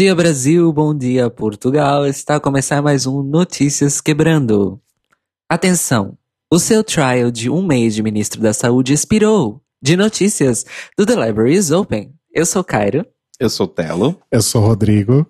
Bom dia, Brasil. Bom dia, Portugal. Está a começar mais um Notícias Quebrando. Atenção! O seu trial de um mês de ministro da Saúde expirou. De notícias do The Library is Open. Eu sou Cairo. Eu sou Telo. Eu sou Rodrigo.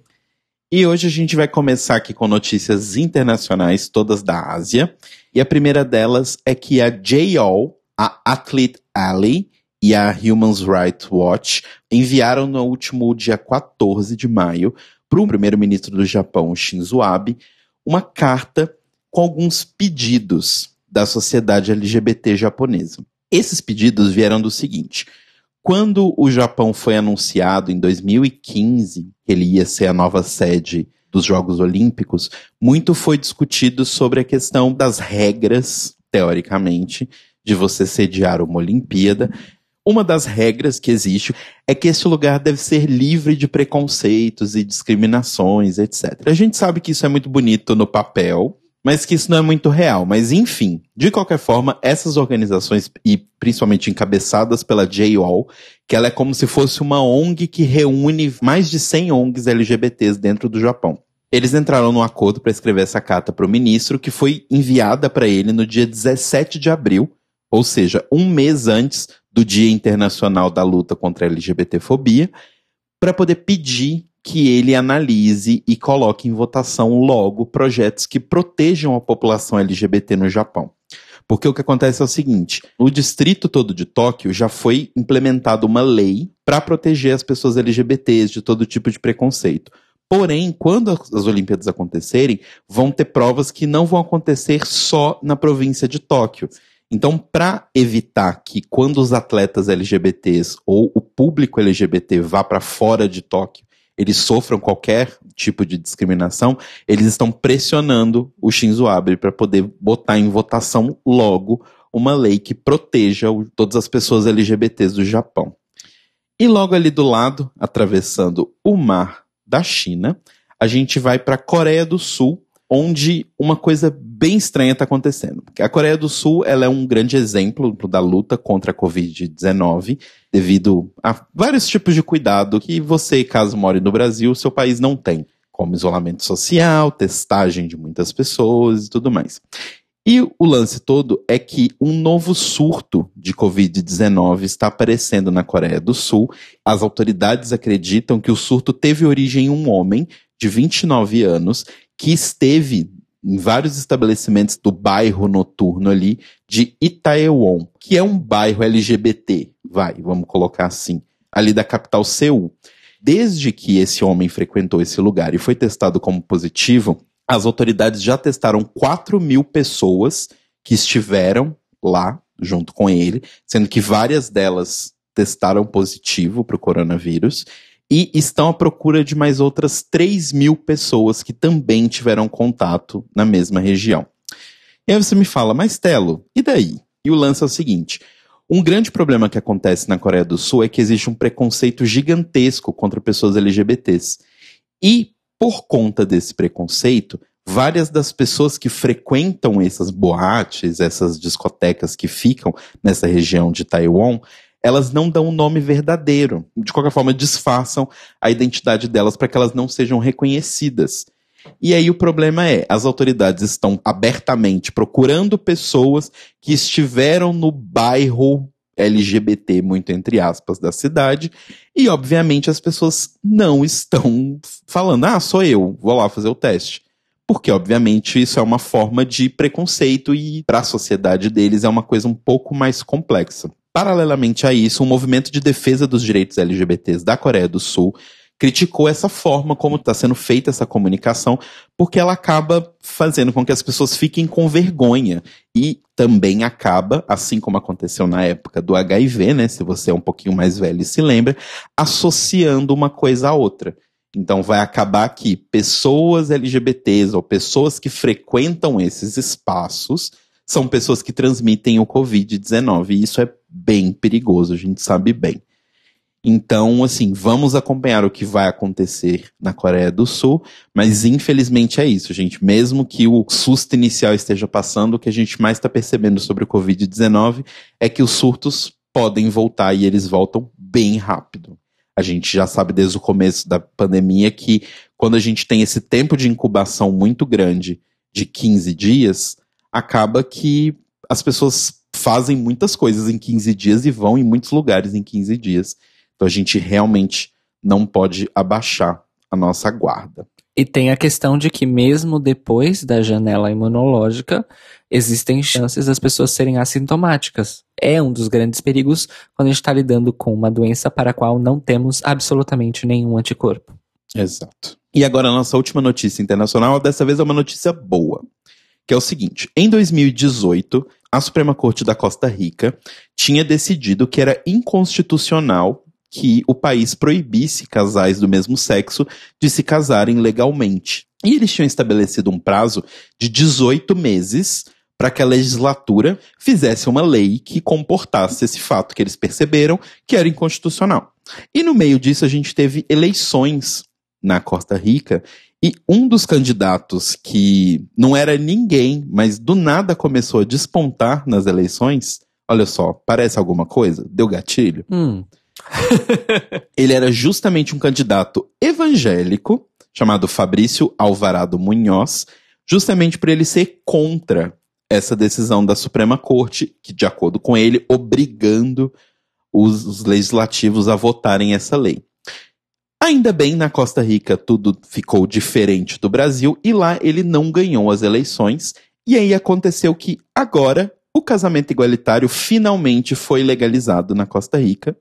E hoje a gente vai começar aqui com notícias internacionais, todas da Ásia. E a primeira delas é que a JOL, a Athlete Alley e a Human Rights Watch enviaram no último dia 14 de maio para o primeiro-ministro do Japão, Shinzo Abe, uma carta com alguns pedidos da sociedade LGBT japonesa. Esses pedidos vieram do seguinte: quando o Japão foi anunciado em 2015 que ele ia ser a nova sede dos Jogos Olímpicos, muito foi discutido sobre a questão das regras, teoricamente, de você sediar uma Olimpíada uma das regras que existe é que esse lugar deve ser livre de preconceitos e discriminações, etc. A gente sabe que isso é muito bonito no papel, mas que isso não é muito real. Mas enfim, de qualquer forma, essas organizações, e principalmente encabeçadas pela JOL, que ela é como se fosse uma ONG que reúne mais de 100 ONGs LGBTs dentro do Japão. Eles entraram num acordo para escrever essa carta para o ministro, que foi enviada para ele no dia 17 de abril, ou seja, um mês antes do Dia Internacional da Luta contra a LGBTfobia, para poder pedir que ele analise e coloque em votação logo projetos que protejam a população LGBT no Japão. Porque o que acontece é o seguinte: no distrito todo de Tóquio já foi implementada uma lei para proteger as pessoas LGBTs de todo tipo de preconceito. Porém, quando as Olimpíadas acontecerem, vão ter provas que não vão acontecer só na província de Tóquio. Então, para evitar que quando os atletas LGBTs ou o público LGBT vá para fora de Tóquio, eles sofram qualquer tipo de discriminação, eles estão pressionando o Shinzo Abe para poder botar em votação logo uma lei que proteja todas as pessoas LGBTs do Japão. E logo ali do lado, atravessando o mar da China, a gente vai para a Coreia do Sul, onde uma coisa bem estranha está acontecendo. A Coreia do Sul ela é um grande exemplo da luta contra a Covid-19, devido a vários tipos de cuidado que você, caso more no Brasil, seu país não tem, como isolamento social, testagem de muitas pessoas e tudo mais. E o lance todo é que um novo surto de Covid-19 está aparecendo na Coreia do Sul. As autoridades acreditam que o surto teve origem em um homem de 29 anos que esteve em vários estabelecimentos do bairro noturno ali de Itaewon, que é um bairro LGBT, vai, vamos colocar assim, ali da capital Seul. Desde que esse homem frequentou esse lugar e foi testado como positivo, as autoridades já testaram 4 mil pessoas que estiveram lá junto com ele, sendo que várias delas testaram positivo para o coronavírus e estão à procura de mais outras 3 mil pessoas que também tiveram contato na mesma região. E aí você me fala, mas Telo, e daí? E o lance é o seguinte: um grande problema que acontece na Coreia do Sul é que existe um preconceito gigantesco contra pessoas LGBTs. E, por conta desse preconceito, várias das pessoas que frequentam essas boates, essas discotecas que ficam nessa região de Taiwan, elas não dão um nome verdadeiro. De qualquer forma, disfarçam a identidade delas para que elas não sejam reconhecidas. E aí o problema é, as autoridades estão abertamente procurando pessoas que estiveram no bairro LGBT, muito entre aspas, da cidade, e obviamente as pessoas não estão falando, ah, sou eu, vou lá fazer o teste. Porque, obviamente, isso é uma forma de preconceito e, para a sociedade deles, é uma coisa um pouco mais complexa. Paralelamente a isso, um movimento de defesa dos direitos LGBTs da Coreia do Sul criticou essa forma como está sendo feita essa comunicação, porque ela acaba fazendo com que as pessoas fiquem com vergonha e também acaba, assim como aconteceu na época do HIV, né, se você é um pouquinho mais velho e se lembra, associando uma coisa à outra. Então vai acabar que pessoas LGBTs ou pessoas que frequentam esses espaços são pessoas que transmitem o Covid-19. E isso é bem perigoso, a gente sabe bem. Então, assim, vamos acompanhar o que vai acontecer na Coreia do Sul, mas infelizmente é isso, gente. Mesmo que o susto inicial esteja passando, o que a gente mais está percebendo sobre o Covid-19 é que os surtos podem voltar e eles voltam bem rápido. A gente já sabe desde o começo da pandemia que quando a gente tem esse tempo de incubação muito grande, de 15 dias, acaba que as pessoas fazem muitas coisas em 15 dias e vão em muitos lugares em 15 dias. Então a gente realmente não pode abaixar a nossa guarda. E tem a questão de que, mesmo depois da janela imunológica, existem chances das pessoas serem assintomáticas. É um dos grandes perigos quando a gente está lidando com uma doença para a qual não temos absolutamente nenhum anticorpo. Exato. E agora a nossa última notícia internacional, dessa vez é uma notícia boa, que é o seguinte: em 2018, a Suprema Corte da Costa Rica tinha decidido que era inconstitucional que o país proibisse casais do mesmo sexo de se casarem legalmente. E eles tinham estabelecido um prazo de 18 meses para que a legislatura fizesse uma lei que comportasse esse fato que eles perceberam que era inconstitucional. E no meio disso a gente teve eleições na Costa Rica e um dos candidatos que não era ninguém, mas do nada começou a despontar nas eleições, olha só, parece alguma coisa? Deu gatilho? Hum. ele era justamente um candidato evangélico, chamado Fabrício Alvarado Munhoz, justamente por ele ser contra essa decisão da Suprema Corte, que, de acordo com ele, obrigando os, os legislativos a votarem essa lei. Ainda bem, na Costa Rica tudo ficou diferente do Brasil e lá ele não ganhou as eleições. E aí aconteceu que agora o casamento igualitário finalmente foi legalizado na Costa Rica.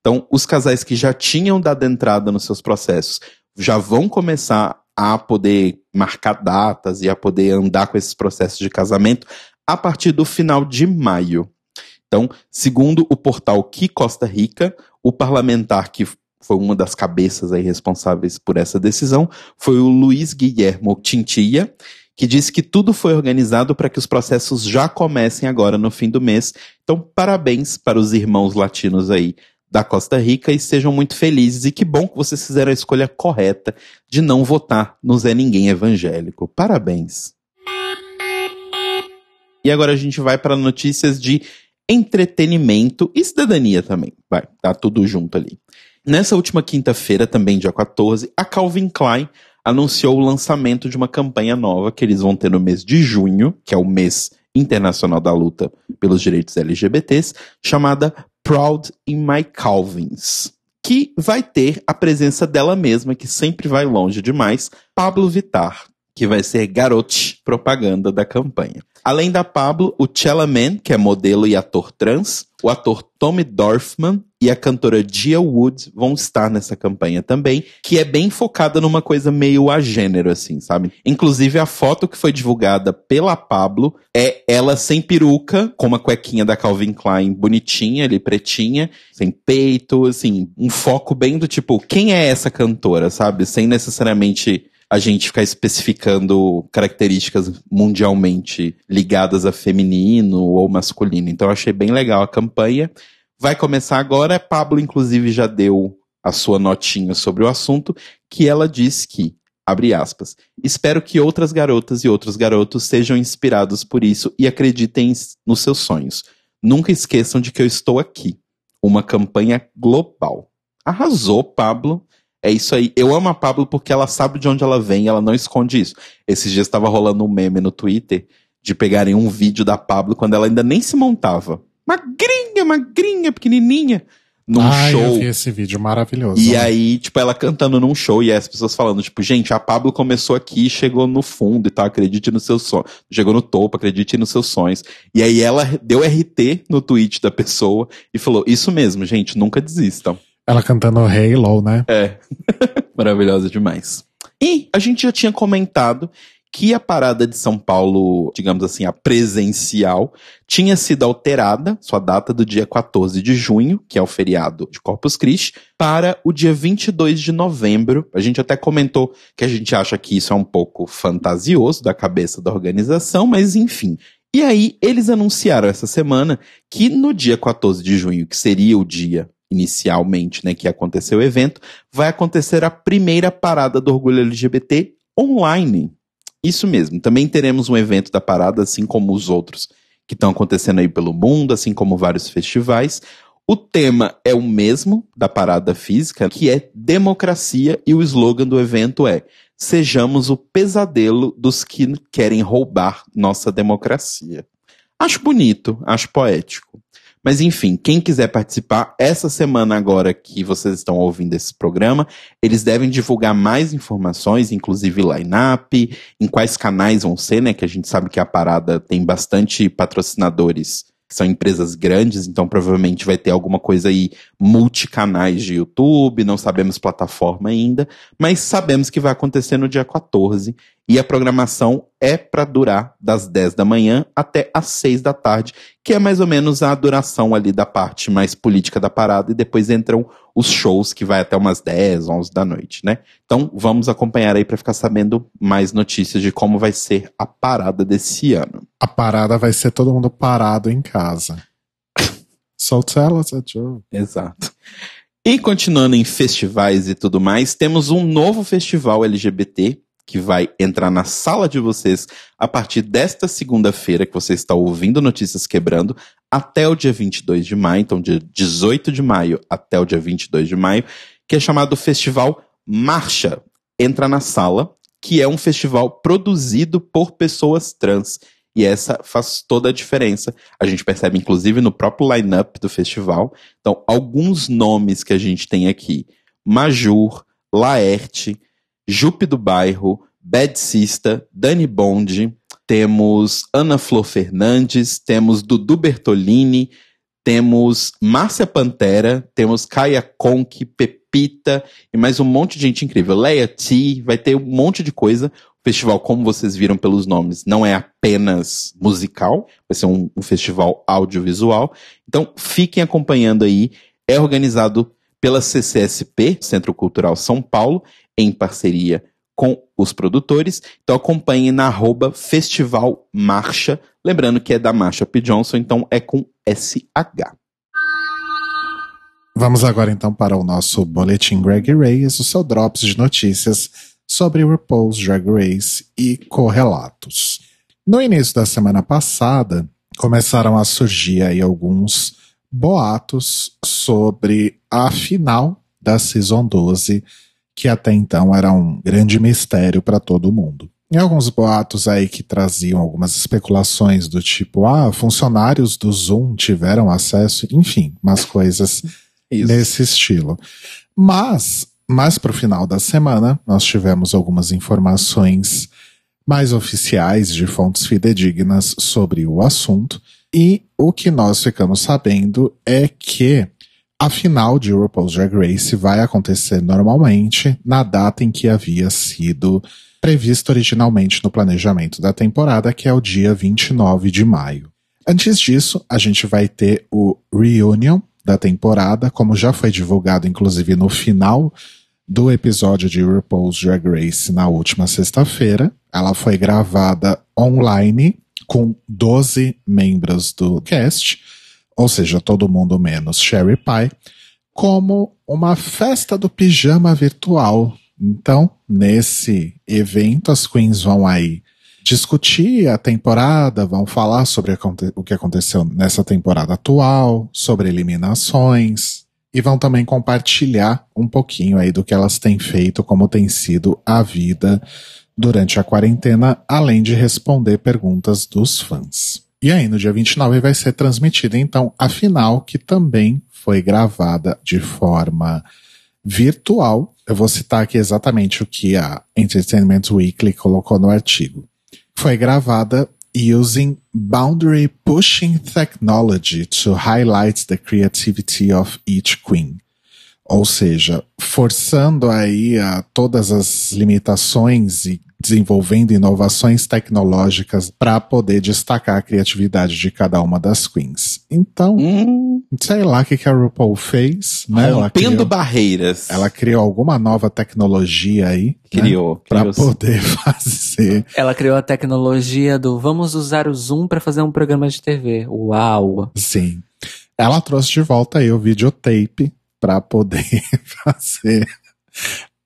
Então, os casais que já tinham dado entrada nos seus processos já vão começar a poder marcar datas e a poder andar com esses processos de casamento a partir do final de maio. Então, segundo o portal Que Costa Rica, o parlamentar que foi uma das cabeças aí responsáveis por essa decisão foi o Luiz Guilhermo Tintia, que disse que tudo foi organizado para que os processos já comecem agora no fim do mês. Então, parabéns para os irmãos latinos aí da Costa Rica e sejam muito felizes. E que bom que vocês fizeram a escolha correta de não votar no Zé Ninguém evangélico. Parabéns. E agora a gente vai para notícias de entretenimento e cidadania também. Vai, tá tudo junto ali. Nessa última quinta-feira, também dia 14, a Calvin Klein anunciou o lançamento de uma campanha nova que eles vão ter no mês de junho, que é o mês internacional da luta pelos direitos LGBTs, chamada Proud in My Calvins, que vai ter a presença dela mesma, que sempre vai longe demais, Pablo Vitar, que vai ser garote propaganda da campanha. Além da Pablo, o Man, que é modelo e ator trans, o ator Tommy Dorfman e a cantora Gia Wood vão estar nessa campanha também, que é bem focada numa coisa meio a gênero, assim, sabe? Inclusive, a foto que foi divulgada pela Pablo é ela sem peruca, com uma cuequinha da Calvin Klein bonitinha, ali pretinha, sem peito, assim, um foco bem do tipo, quem é essa cantora, sabe? Sem necessariamente a gente ficar especificando características mundialmente ligadas a feminino ou masculino. Então eu achei bem legal a campanha. Vai começar agora. Pablo, inclusive, já deu a sua notinha sobre o assunto, que ela diz que, abre aspas, espero que outras garotas e outros garotos sejam inspirados por isso e acreditem nos seus sonhos. Nunca esqueçam de que eu estou aqui. Uma campanha global. Arrasou, Pablo. É isso aí. Eu amo a Pablo porque ela sabe de onde ela vem, ela não esconde isso. Esses dias estava rolando um meme no Twitter de pegarem um vídeo da Pablo quando ela ainda nem se montava. Magrinha, magrinha, pequenininha. Num ah, show. eu vi esse vídeo maravilhoso. E né? aí, tipo, ela cantando num show e as pessoas falando, tipo, gente, a Pablo começou aqui e chegou no fundo e tal, acredite nos seus sonhos. Chegou no topo, acredite nos seus sonhos. E aí ela deu RT no tweet da pessoa e falou, isso mesmo, gente, nunca desistam. Ela cantando Halo, né? É. Maravilhosa demais. E a gente já tinha comentado que a parada de São Paulo, digamos assim, a presencial, tinha sido alterada, sua data do dia 14 de junho, que é o feriado de Corpus Christi, para o dia 22 de novembro. A gente até comentou que a gente acha que isso é um pouco fantasioso da cabeça da organização, mas enfim. E aí, eles anunciaram essa semana que no dia 14 de junho, que seria o dia inicialmente, né, que aconteceu o evento, vai acontecer a primeira parada do orgulho LGBT online. Isso mesmo. Também teremos um evento da parada, assim como os outros que estão acontecendo aí pelo mundo, assim como vários festivais. O tema é o mesmo da parada física, que é democracia, e o slogan do evento é Sejamos o pesadelo dos que querem roubar nossa democracia. Acho bonito, acho poético. Mas enfim, quem quiser participar, essa semana agora que vocês estão ouvindo esse programa, eles devem divulgar mais informações, inclusive line-up, em quais canais vão ser, né? Que a gente sabe que a parada tem bastante patrocinadores são empresas grandes, então provavelmente vai ter alguma coisa aí multicanais de YouTube, não sabemos plataforma ainda, mas sabemos que vai acontecer no dia 14 e a programação é para durar das 10 da manhã até as 6 da tarde, que é mais ou menos a duração ali da parte mais política da parada e depois entram os shows que vai até umas 10, 11 da noite, né? Então vamos acompanhar aí para ficar sabendo mais notícias de como vai ser a parada desse ano. A parada vai ser todo mundo parado em casa. so tell us a joke. Exato. E continuando em festivais e tudo mais, temos um novo festival LGBT que vai entrar na sala de vocês a partir desta segunda-feira que você está ouvindo Notícias Quebrando até o dia 22 de maio, então dia 18 de maio até o dia 22 de maio, que é chamado Festival Marcha. Entra na sala, que é um festival produzido por pessoas trans. E essa faz toda a diferença. A gente percebe, inclusive, no próprio line-up do festival. Então, alguns nomes que a gente tem aqui: Majur, Laerte, Jupe do Bairro, Bad Sista, Dani Bond, temos Ana Flor Fernandes, temos Dudu Bertolini, temos Márcia Pantera, temos Kaia Conk, Pepita e mais um monte de gente incrível. Leia T, vai ter um monte de coisa festival, como vocês viram pelos nomes, não é apenas musical, vai ser um, um festival audiovisual. Então, fiquem acompanhando aí. É organizado pela CCSP, Centro Cultural São Paulo, em parceria com os produtores. Então acompanhe na arroba Festival Marcha. Lembrando que é da Marcha P. Johnson, então é com SH. Vamos agora então para o nosso boletim Greg Race, o seu drops de notícias sobre RuPaul's Drag Race e correlatos. No início da semana passada, começaram a surgir aí alguns boatos sobre a final da Season 12, que até então era um grande mistério para todo mundo. E alguns boatos aí que traziam algumas especulações do tipo, ah, funcionários do Zoom tiveram acesso, enfim, umas coisas nesse estilo. Mas mas para o final da semana, nós tivemos algumas informações mais oficiais de fontes fidedignas sobre o assunto. E o que nós ficamos sabendo é que a final de RuPaul's Drag Race vai acontecer normalmente na data em que havia sido previsto originalmente no planejamento da temporada, que é o dia 29 de maio. Antes disso, a gente vai ter o Reunion da temporada, como já foi divulgado inclusive no final do episódio de RuPaul's Drag Race na última sexta-feira. Ela foi gravada online com 12 membros do cast, ou seja, todo mundo menos Sherry Pie, como uma festa do pijama virtual. Então, nesse evento, as queens vão aí discutir a temporada, vão falar sobre o que aconteceu nessa temporada atual, sobre eliminações, e vão também compartilhar um pouquinho aí do que elas têm feito, como tem sido a vida durante a quarentena, além de responder perguntas dos fãs. E aí, no dia 29 vai ser transmitida então a final, que também foi gravada de forma virtual. Eu vou citar aqui exatamente o que a Entertainment Weekly colocou no artigo. Foi gravada using boundary pushing technology to highlight the creativity of each queen. Ou seja, forçando aí a todas as limitações e desenvolvendo inovações tecnológicas para poder destacar a criatividade de cada uma das queens. Então, hum. sei lá o que, que a RuPaul fez, né? Rompendo criou, barreiras. Ela criou alguma nova tecnologia aí. Né? Criou. Né? Para poder fazer. Ela criou a tecnologia do vamos usar o Zoom para fazer um programa de TV. Uau! Sim. Ela trouxe de volta aí o videotape para poder fazer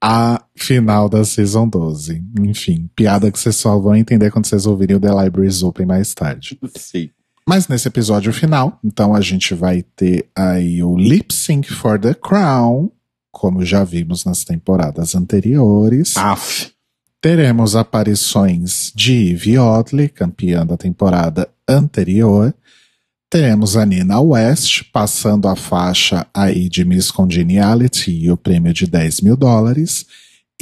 a final da Season 12. Enfim, piada que vocês só vão entender quando vocês ouvirem o The Libraries Open mais tarde. Sim. Mas nesse episódio final, então a gente vai ter aí o Lip Sync for the Crown, como já vimos nas temporadas anteriores. Aff. Teremos aparições de Ivy Oddly, campeã da temporada anterior. Teremos a Nina West passando a faixa aí de Miss Congeniality e o prêmio de 10 mil dólares.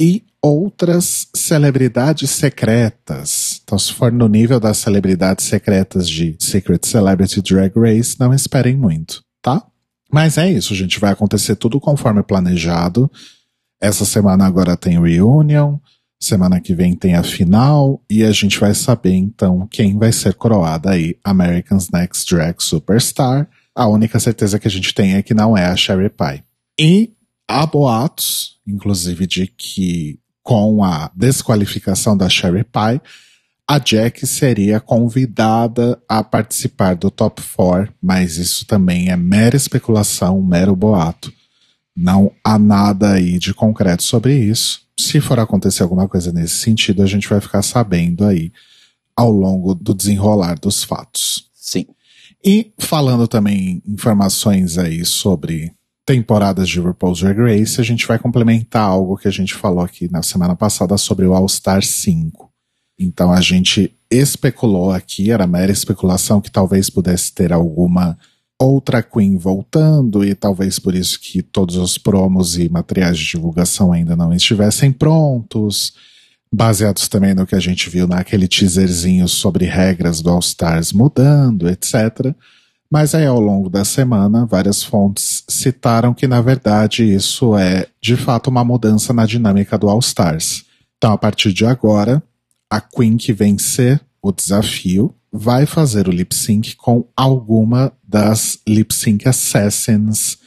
E outras celebridades secretas. Então, se for no nível das celebridades secretas de Secret Celebrity Drag Race, não esperem muito, tá? Mas é isso, gente. Vai acontecer tudo conforme planejado. Essa semana agora tem reunion. Semana que vem tem a final e a gente vai saber então quem vai ser coroada aí American's Next Drag Superstar. A única certeza que a gente tem é que não é a Sherry Pie. E há boatos, inclusive, de que com a desqualificação da Sherry Pie, a Jack seria convidada a participar do Top 4, mas isso também é mera especulação, mero boato. Não há nada aí de concreto sobre isso. Se for acontecer alguma coisa nesse sentido, a gente vai ficar sabendo aí ao longo do desenrolar dos fatos. Sim. E falando também informações aí sobre temporadas de RuPaul's Drag Race, a gente vai complementar algo que a gente falou aqui na semana passada sobre o All Star 5. Então a gente especulou aqui, era mera especulação que talvez pudesse ter alguma outra Queen voltando e talvez por isso que todos os promos e materiais de divulgação ainda não estivessem prontos, baseados também no que a gente viu naquele teaserzinho sobre regras do All Stars mudando, etc. Mas aí, ao longo da semana, várias fontes citaram que, na verdade, isso é de fato uma mudança na dinâmica do All Stars. Então, a partir de agora, a Queen que vencer o desafio vai fazer o lip sync com alguma das lip sync assassins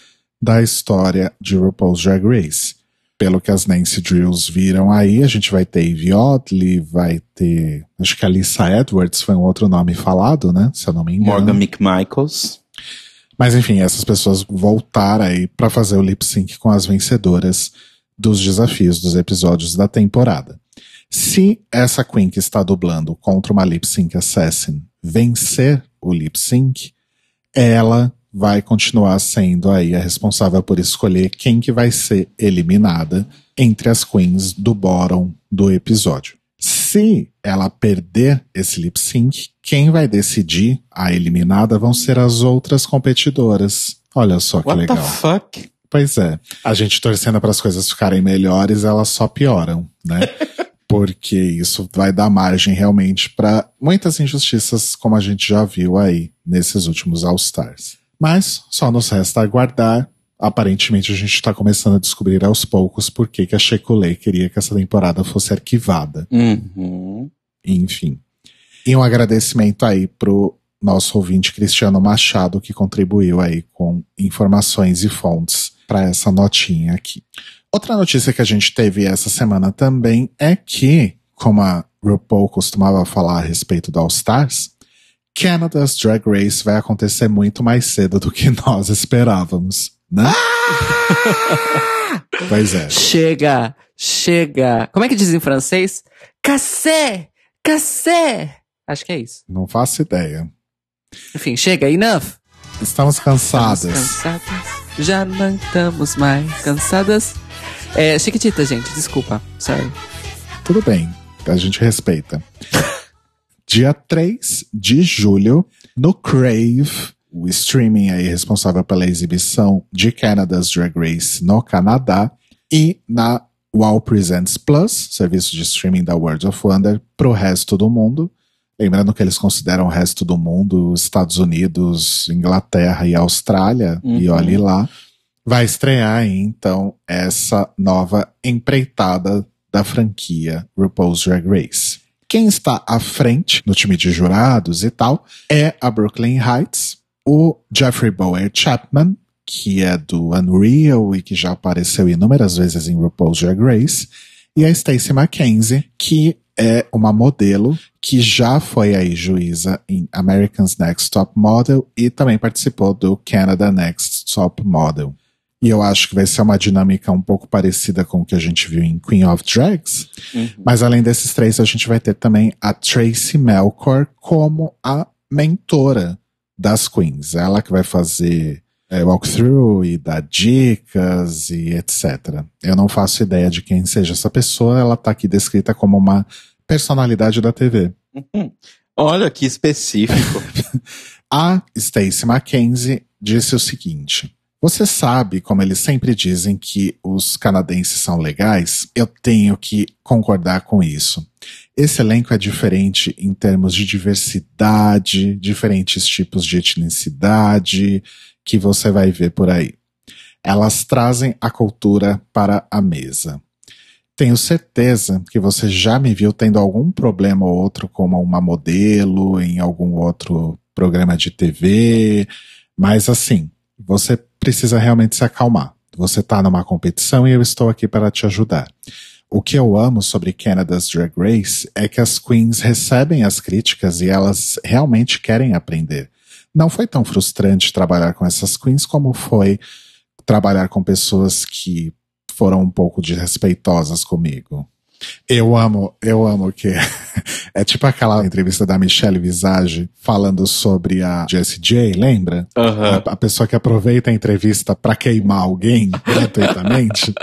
da história de RuPaul's Drag Race pelo que as Nancy Drills viram aí, a gente vai ter Ivy Oddly, vai ter. Acho que a Lisa Edwards foi um outro nome falado, né? Se eu não me engano. Morgan McMichaels. Mas enfim, essas pessoas voltaram aí para fazer o lip sync com as vencedoras dos desafios dos episódios da temporada. Se essa Queen que está dublando contra uma lip sync assassin vencer o lip sync, ela vai continuar sendo aí a responsável por escolher quem que vai ser eliminada entre as queens do bottom do episódio. Se ela perder esse lip sync, quem vai decidir a eliminada vão ser as outras competidoras. Olha só que What legal. the fuck? Pois é. A gente torcendo para as coisas ficarem melhores, elas só pioram, né? Porque isso vai dar margem realmente para muitas injustiças, como a gente já viu aí nesses últimos All Stars. Mas só nos resta aguardar. Aparentemente a gente está começando a descobrir aos poucos por que, que a Shekulei queria que essa temporada fosse arquivada. Uhum. Enfim. E um agradecimento aí pro nosso ouvinte Cristiano Machado, que contribuiu aí com informações e fontes para essa notinha aqui. Outra notícia que a gente teve essa semana também é que, como a RuPaul costumava falar a respeito do All Stars, Canada's Drag Race vai acontecer muito mais cedo do que nós esperávamos, né? pois é. Chega, chega. Como é que diz em francês? Cassé, cassé. Acho que é isso. Não faço ideia. Enfim, chega, enough. Estamos cansadas. Estamos cansadas. Já não estamos mais cansadas. É, Chiquitita, gente, desculpa. Sorry. Tudo bem, a gente respeita. Dia 3 de julho, no Crave, o streaming aí responsável pela exibição de Canada's Drag Race no Canadá, e na Wow Presents Plus, serviço de streaming da World of Wonder, pro resto do mundo. Lembrando que eles consideram o resto do mundo Estados Unidos, Inglaterra e Austrália, e Uhum. olhe lá. Vai estrear aí, então essa nova empreitada da franquia RuPaul's Drag Race. Quem está à frente no time de jurados e tal é a Brooklyn Heights, o Jeffrey Bower Chapman, que é do Unreal e que já apareceu inúmeras vezes em RuPaul's Drag Race, e a Stacey Mackenzie, que é uma modelo que já foi aí juíza em American's Next Top Model e também participou do Canada Next Top Model. E eu acho que vai ser uma dinâmica um pouco parecida com o que a gente viu em Queen of Drags. Uhum. Mas além desses três, a gente vai ter também a Tracy Melkor como a mentora das queens. Ela que vai fazer é, walkthrough e dar dicas e etc. Eu não faço ideia de quem seja essa pessoa, ela tá aqui descrita como uma personalidade da TV. Uhum. Olha que específico. A Stacey Mackenzie disse o seguinte: Você sabe como eles sempre dizem que os canadenses são legais? Eu tenho que concordar com isso. Esse elenco é diferente em termos de diversidade, diferentes tipos de etnicidade que você vai ver por aí. Elas trazem a cultura para a mesa. Tenho certeza que você já me viu tendo algum problema ou outro como uma modelo em algum outro programa de TV, mas assim, você precisa realmente se acalmar. Você está numa competição e eu estou aqui para te ajudar. O que eu amo sobre Canada's Drag Race é que as queens recebem as críticas e elas realmente querem aprender. Não foi tão frustrante trabalhar com essas queens como foi trabalhar com pessoas que foram um pouco desrespeitosas comigo. Eu amo, eu amo que é tipo aquela entrevista da Michelle Visage falando sobre a Jessie J, lembra? Uhum. A, a, pessoa que aproveita a entrevista para queimar alguém gratuitamente.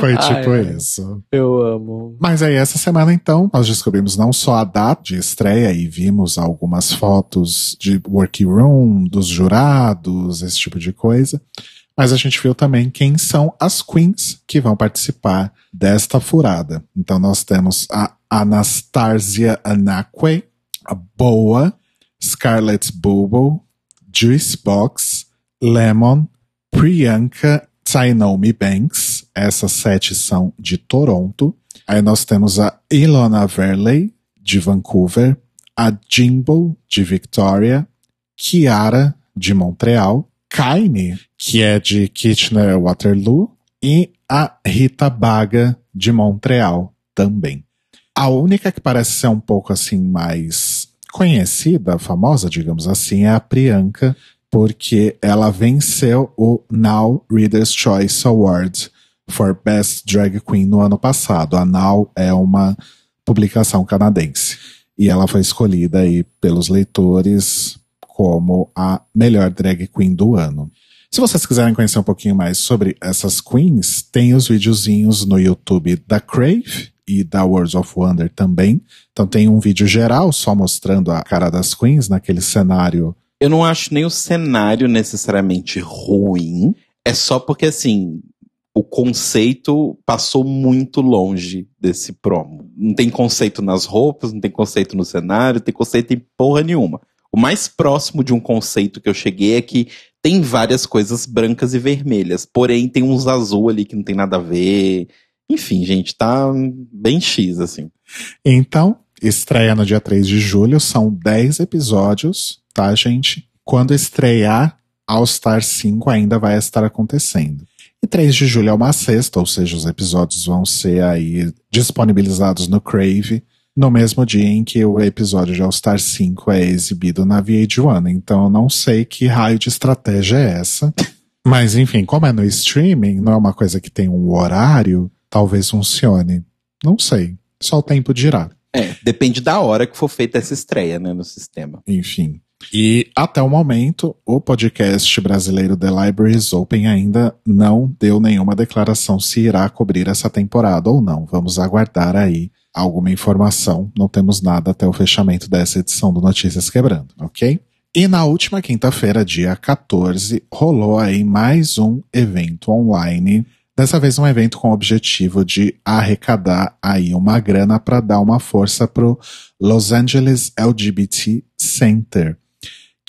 Foi tipo Ai, isso. Eu amo. Mas aí, essa semana, então, nós descobrimos não só a data de estreia e vimos algumas fotos de workroom, dos jurados, esse tipo de coisa. Mas a gente viu também quem são as queens que vão participar desta furada. Então nós temos a Anastasia Anakwe, a Boa, Scarlett Bobo, Juice Box, Lemon, Priyanka Tainomi Banks. Essas sete são de Toronto. Aí nós temos a Ilona Verley, de Vancouver, a Jimbo, de Victoria, Kiara, de Montreal, Kaine, que é de Kitchener-Waterloo, e a Rita Baga, de Montreal, também. A única que parece ser um pouco assim mais conhecida, famosa, digamos assim, é a Priyanka, porque ela venceu o Now Reader's Choice Award for Best Drag Queen no ano passado. A Now é uma publicação canadense. E ela foi escolhida aí pelos leitores como a melhor drag queen do ano. Se vocês quiserem conhecer um pouquinho mais sobre essas queens, tem os videozinhos no YouTube da Crave e da Worlds of Wonder também. Então tem um vídeo geral só mostrando a cara das queens naquele cenário. Eu não acho nem o cenário necessariamente ruim. É só porque assim, o conceito passou muito longe desse promo. Não tem conceito nas roupas, não tem conceito no cenário, não tem conceito em porra nenhuma. O mais próximo de um conceito que eu cheguei é que tem várias coisas brancas e vermelhas, porém tem uns azul ali que não tem nada a ver. Enfim, gente, tá bem X, assim. Então, estreia no dia 3 de julho, são 10 episódios, tá, gente? Quando estrear, All Star 5 ainda vai estar acontecendo. E 3 de julho é uma sexta, ou seja, os episódios vão ser aí disponibilizados no Crave no mesmo dia em que o episódio de All Star 5 é exibido na VH1. Então eu não sei que raio de estratégia é essa. Mas enfim, como é no streaming, não é uma coisa que tem um horário, talvez funcione. Não sei. Só o tempo dirá. É, depende da hora que for feita essa estreia, né, no sistema. Enfim. E até o momento, o podcast brasileiro The Libraries Open ainda não deu nenhuma declaração se irá cobrir essa temporada ou não. Vamos aguardar aí alguma informação. Não temos nada até o fechamento dessa edição do Notícias Quebrando, ok? E na última quinta-feira, dia 14, rolou aí mais um evento online. Dessa vez um evento com o objetivo de arrecadar aí uma grana para dar uma força pro Los Angeles LGBT Center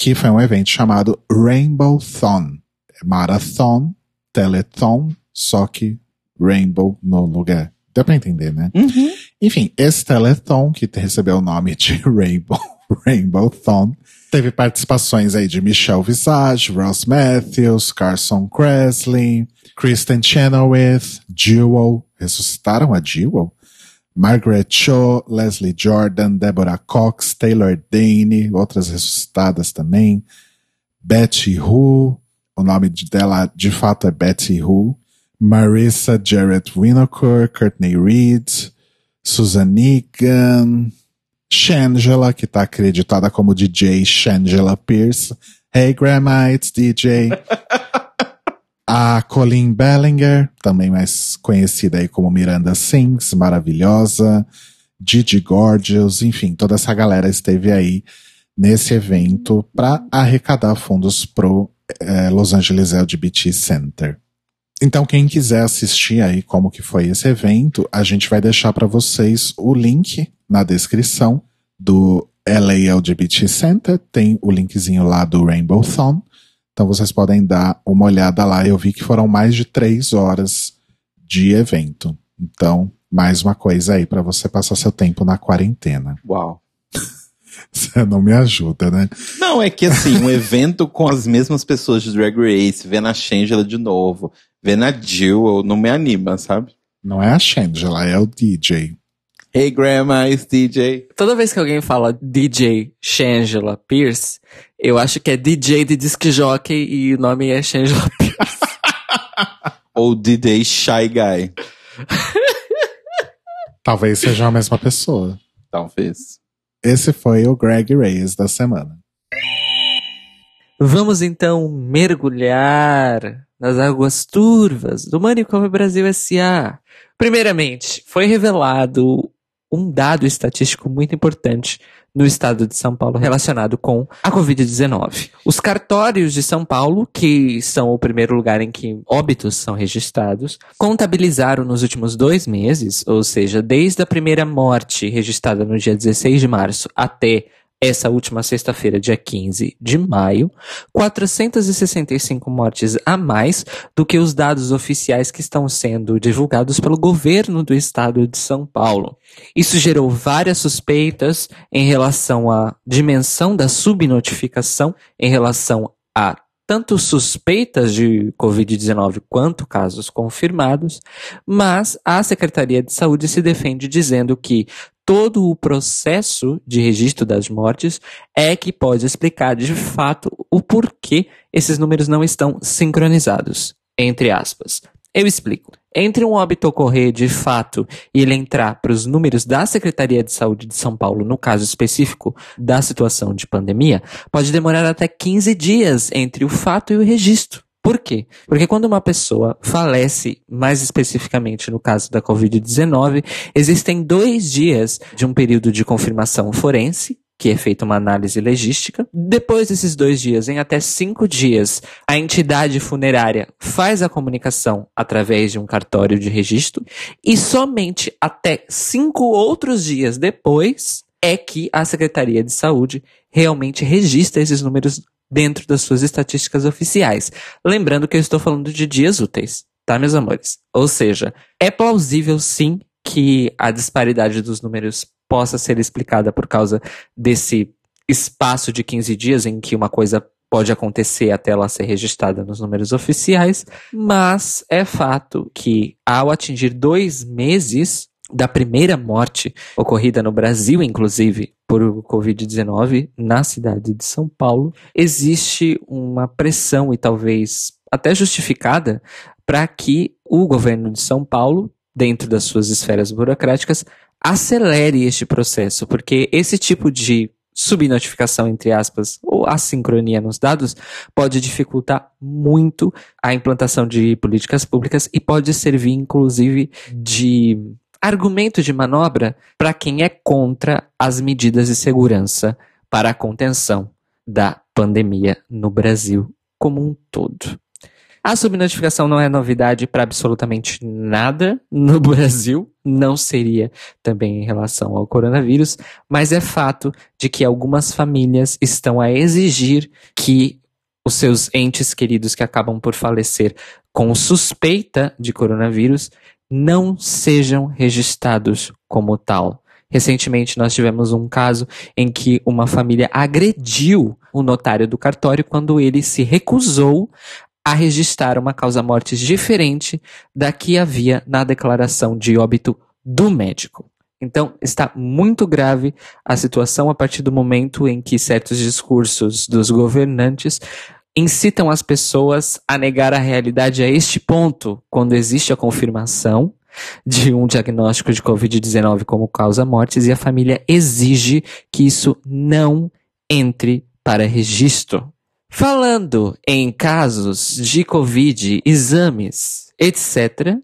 que foi um evento chamado Rainbow Thon. Marathon, Telethon, só que Rainbow no lugar. Deu pra entender, né? Uhum. Enfim, esse Telethon, que recebeu o nome de Rainbow, Rainbow Thon, teve participações aí de Michelle Visage, Ross Matthews, Carson Kressley, Kristen Chenoweth, Jewel, ressuscitaram a Jewel? Margaret Cho, Leslie Jordan, Deborah Cox, Taylor Dane, outras ressuscitadas também. Betty Who, o nome dela de fato é Betty Who. Marissa Jarrett Winokur, Courtney Reed, Susan Egan, Shangela, que tá acreditada como DJ Shangela Pierce. Hey Grandma, it's DJ. A Colleen Bellinger, também mais conhecida aí como Miranda Sings, maravilhosa. Gigi Gorgeous, enfim, toda essa galera esteve aí nesse evento para arrecadar fundos pro eh, Los Angeles LGBT Center. Então, quem quiser assistir aí como que foi esse evento, a gente vai deixar para vocês o link na descrição do LA LGBT Center, tem o linkzinho lá do Rainbow Thon. Então vocês podem dar uma olhada lá. Eu vi que foram mais de três horas de evento. Então, mais uma coisa aí para você passar seu tempo na quarentena. Uau. Você não me ajuda, né? Não, é que assim, um evento com as mesmas pessoas de Drag Race, vendo a Shangela de novo, vendo a Jill, não me anima, sabe? Não é a Shangela, é o DJ. Hey Grandma, it's DJ. Toda vez que alguém fala DJ Shangela Pierce, eu acho que é DJ de disc jockey e o nome é Shangela Pierce. Ou DJ Shy Guy. Talvez seja a mesma pessoa. Talvez. Esse foi o Greg Reyes da semana. Vamos então mergulhar nas águas turvas do Manicômio Brasil S.A. Primeiramente, foi revelado um dado estatístico muito importante no estado de São Paulo relacionado com a Covid-19. Os cartórios de São Paulo, que são o primeiro lugar em que óbitos são registrados, contabilizaram nos últimos dois meses, ou seja, desde a primeira morte registrada no dia 16 de março até essa última sexta-feira, dia 15 de maio, 465 mortes a mais do que os dados oficiais que estão sendo divulgados pelo governo do estado de São Paulo. Isso gerou várias suspeitas em relação à dimensão da subnotificação, em relação a tanto suspeitas de Covid-19 quanto casos confirmados, mas a Secretaria de Saúde se defende dizendo que todo o processo de registro das mortes é que pode explicar de fato o porquê esses números não estão sincronizados. Entre aspas. Eu explico. Entre um óbito ocorrer de fato e ele entrar para os números da Secretaria de Saúde de São Paulo, no caso específico da situação de pandemia, pode demorar até 15 dias entre o fato e o registro. Por quê? Porque quando uma pessoa falece, mais especificamente no caso da Covid-19, existem dois dias de um período de confirmação forense, que é feita uma análise legística. Depois desses dois dias, em até cinco dias, a entidade funerária faz a comunicação através de um cartório de registro. E somente até cinco outros dias depois é que a Secretaria de Saúde realmente registra esses números dentro das suas estatísticas oficiais. Lembrando que eu estou falando de dias úteis, tá, meus amores? Ou seja, é plausível sim que a disparidade dos números possa ser explicada por causa desse espaço de 15 dias em que uma coisa pode acontecer até ela ser registrada nos números oficiais, mas é fato que ao atingir dois meses da primeira morte ocorrida no Brasil, inclusive, por Covid-19 na cidade de São Paulo, existe uma pressão e talvez até justificada para que o governo de São Paulo, dentro das suas esferas burocráticas, acelere este processo, porque esse tipo de subnotificação, entre aspas, ou assincronia nos dados, pode dificultar muito a implantação de políticas públicas e pode servir, inclusive, de argumento de manobra para quem é contra as medidas de segurança para a contenção da pandemia no Brasil como um todo. A subnotificação não é novidade para absolutamente nada no Brasil, não seria também em relação ao coronavírus, mas é fato de que algumas famílias estão a exigir que os seus entes queridos que acabam por falecer com suspeita de coronavírus não sejam registrados como tal. Recentemente nós tivemos um caso em que uma família agrediu o notário do cartório quando ele se recusou a registrar uma causa-morte diferente da que havia na declaração de óbito do médico. Então, está muito grave a situação a partir do momento em que certos discursos dos governantes incitam as pessoas a negar a realidade a este ponto, quando existe a confirmação, de um diagnóstico de Covid-19 como causa mortes e a família exige que isso não entre para registro. Falando em casos de Covid, exames, etc.,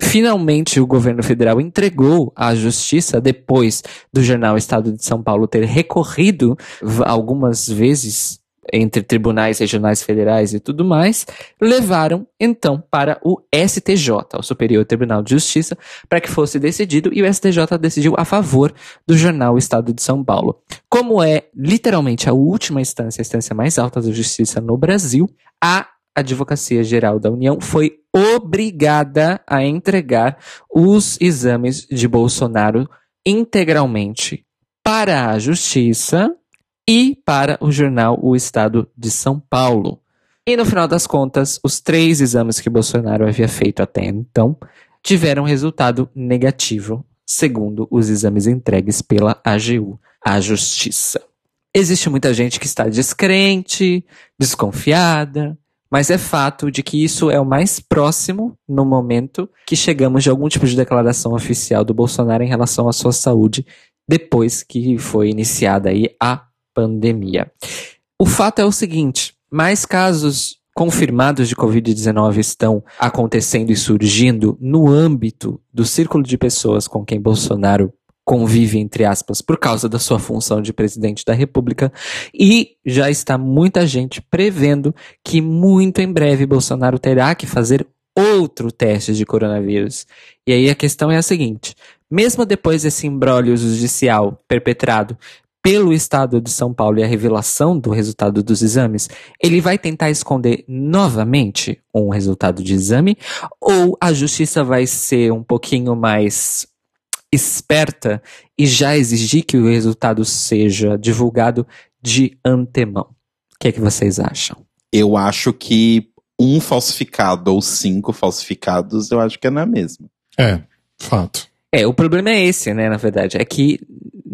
finalmente o governo federal entregou à justiça, depois do jornal Estado de São Paulo ter recorrido algumas vezes entre tribunais regionais federais e tudo mais, levaram então para o STJ, o Superior Tribunal de Justiça, para que fosse decidido e o STJ decidiu a favor do jornal Estado de São Paulo. Como é literalmente a última instância, a instância mais alta da justiça no Brasil, a Advocacia Geral da União foi obrigada a entregar os exames de Bolsonaro integralmente para a Justiça e para o jornal O Estado de São Paulo. E no final das contas, os três exames que Bolsonaro havia feito até então tiveram resultado negativo, segundo os exames entregues pela AGU à Justiça. Existe muita gente que está descrente, desconfiada, mas é fato de que isso é o mais próximo, no momento, que chegamos de algum tipo de declaração oficial do Bolsonaro em relação à sua saúde, depois que foi iniciada aí a pandemia. O fato é o seguinte: mais casos confirmados de Covid-19 estão acontecendo e surgindo no âmbito do círculo de pessoas com quem Bolsonaro convive, entre aspas, por causa da sua função de presidente da República, e já está muita gente prevendo que muito em breve Bolsonaro terá que fazer outro teste de coronavírus. E aí a questão é a seguinte: mesmo depois desse imbróglio judicial perpetrado pelo Estado de São Paulo e a revelação do resultado dos exames, ele vai tentar esconder novamente um resultado de exame ou a justiça vai ser um pouquinho mais esperta e já exigir que o resultado seja divulgado de antemão? O que é que vocês acham? Eu acho que um falsificado ou cinco falsificados, eu acho que é na mesma. É, fato. É, o problema é esse, né, na verdade. É que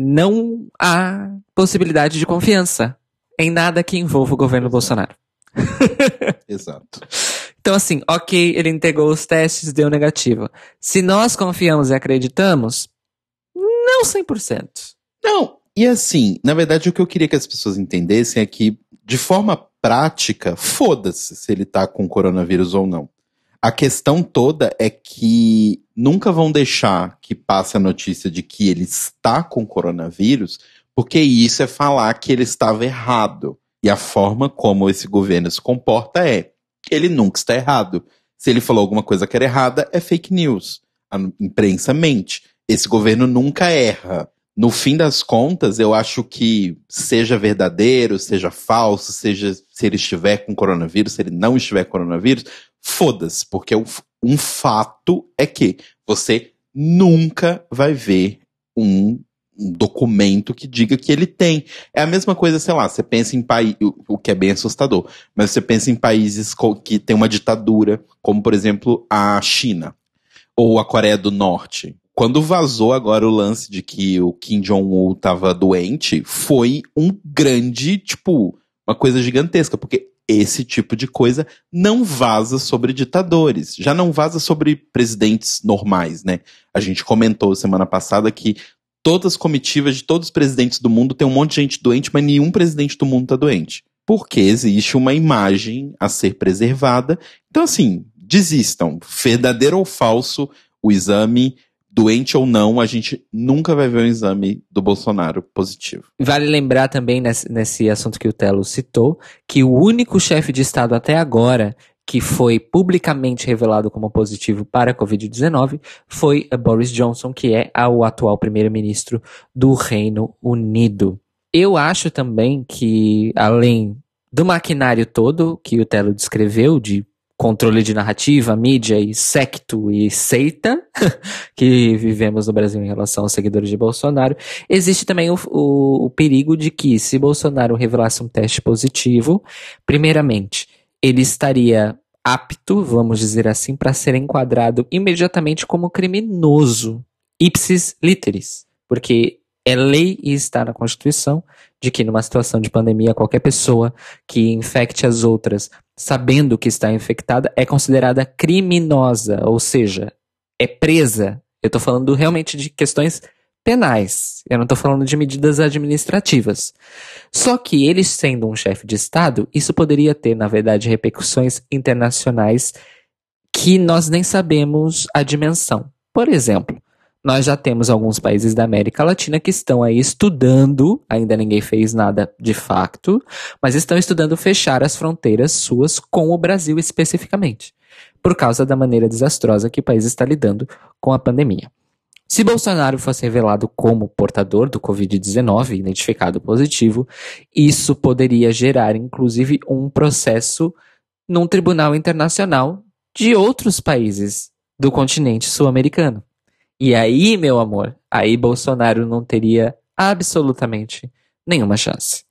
não há possibilidade de confiança em nada que envolva o governo Bolsonaro. Exato. Então, assim, ok, ele entregou os testes, deu negativo. Se nós confiamos e acreditamos, não 100%. Não, e assim, na verdade, o que eu queria que as pessoas entendessem é que, de forma prática, foda-se se ele tá com coronavírus ou não. A questão toda é que nunca vão deixar que passe a notícia de que ele está com coronavírus, porque isso é falar que ele estava errado. E a forma como esse governo se comporta é: ele nunca está errado. Se ele falou alguma coisa que era errada, é fake news. A imprensa mente. Esse governo nunca erra. No fim das contas, eu acho que seja verdadeiro, seja falso, seja se ele estiver com coronavírus, se ele não estiver com coronavírus, foda-se, porque um fato é que você nunca vai ver um documento que diga que ele tem. É a mesma coisa, sei lá, você pensa em país, o que é bem assustador, mas você pensa em países que tem uma ditadura, como por exemplo a China ou a Coreia do Norte. Quando vazou agora o lance de que o Kim Jong-un tava doente, foi um grande, tipo, uma coisa gigantesca, porque esse tipo de coisa não vaza sobre ditadores, já não vaza sobre presidentes normais, né? A gente comentou semana passada que todas as comitivas de todos os presidentes do mundo tem um monte de gente doente, mas nenhum presidente do mundo tá doente. Porque existe uma imagem a ser preservada. Então, assim, desistam. Verdadeiro ou falso, o exame doente ou não, a gente nunca vai ver um exame do Bolsonaro positivo. Vale lembrar também nesse, nesse assunto que o Telo citou, que o único chefe de Estado até agora que foi publicamente revelado como positivo para a Covid-19 foi Boris Johnson, que é o atual primeiro-ministro do Reino Unido. Eu acho também que, além do maquinário todo que o Telo descreveu, de controle de narrativa, mídia e secto e seita que vivemos no Brasil em relação aos seguidores de Bolsonaro, existe também o, o, o perigo de que, se Bolsonaro revelasse um teste positivo, primeiramente, ele estaria apto, vamos dizer assim, para ser enquadrado imediatamente como criminoso, ipsis literis, porque é lei e está na Constituição de que numa situação de pandemia qualquer pessoa que infecte as outras sabendo que está infectada é considerada criminosa, ou seja, é presa, eu tô falando realmente de questões penais. Eu não tô falando de medidas administrativas. Só que ele sendo um chefe de Estado, isso poderia ter, na verdade, repercussões internacionais que nós nem sabemos a dimensão. Por exemplo, nós já temos alguns países da América Latina que estão aí estudando, ainda ninguém fez nada de facto, mas estão estudando fechar as fronteiras suas com o Brasil especificamente, por causa da maneira desastrosa que o país está lidando com a pandemia. Se Bolsonaro fosse revelado como portador do Covid-19, identificado positivo, isso poderia gerar, inclusive, um processo num tribunal internacional de outros países do continente sul-americano. E aí, meu amor, aí Bolsonaro não teria absolutamente nenhuma chance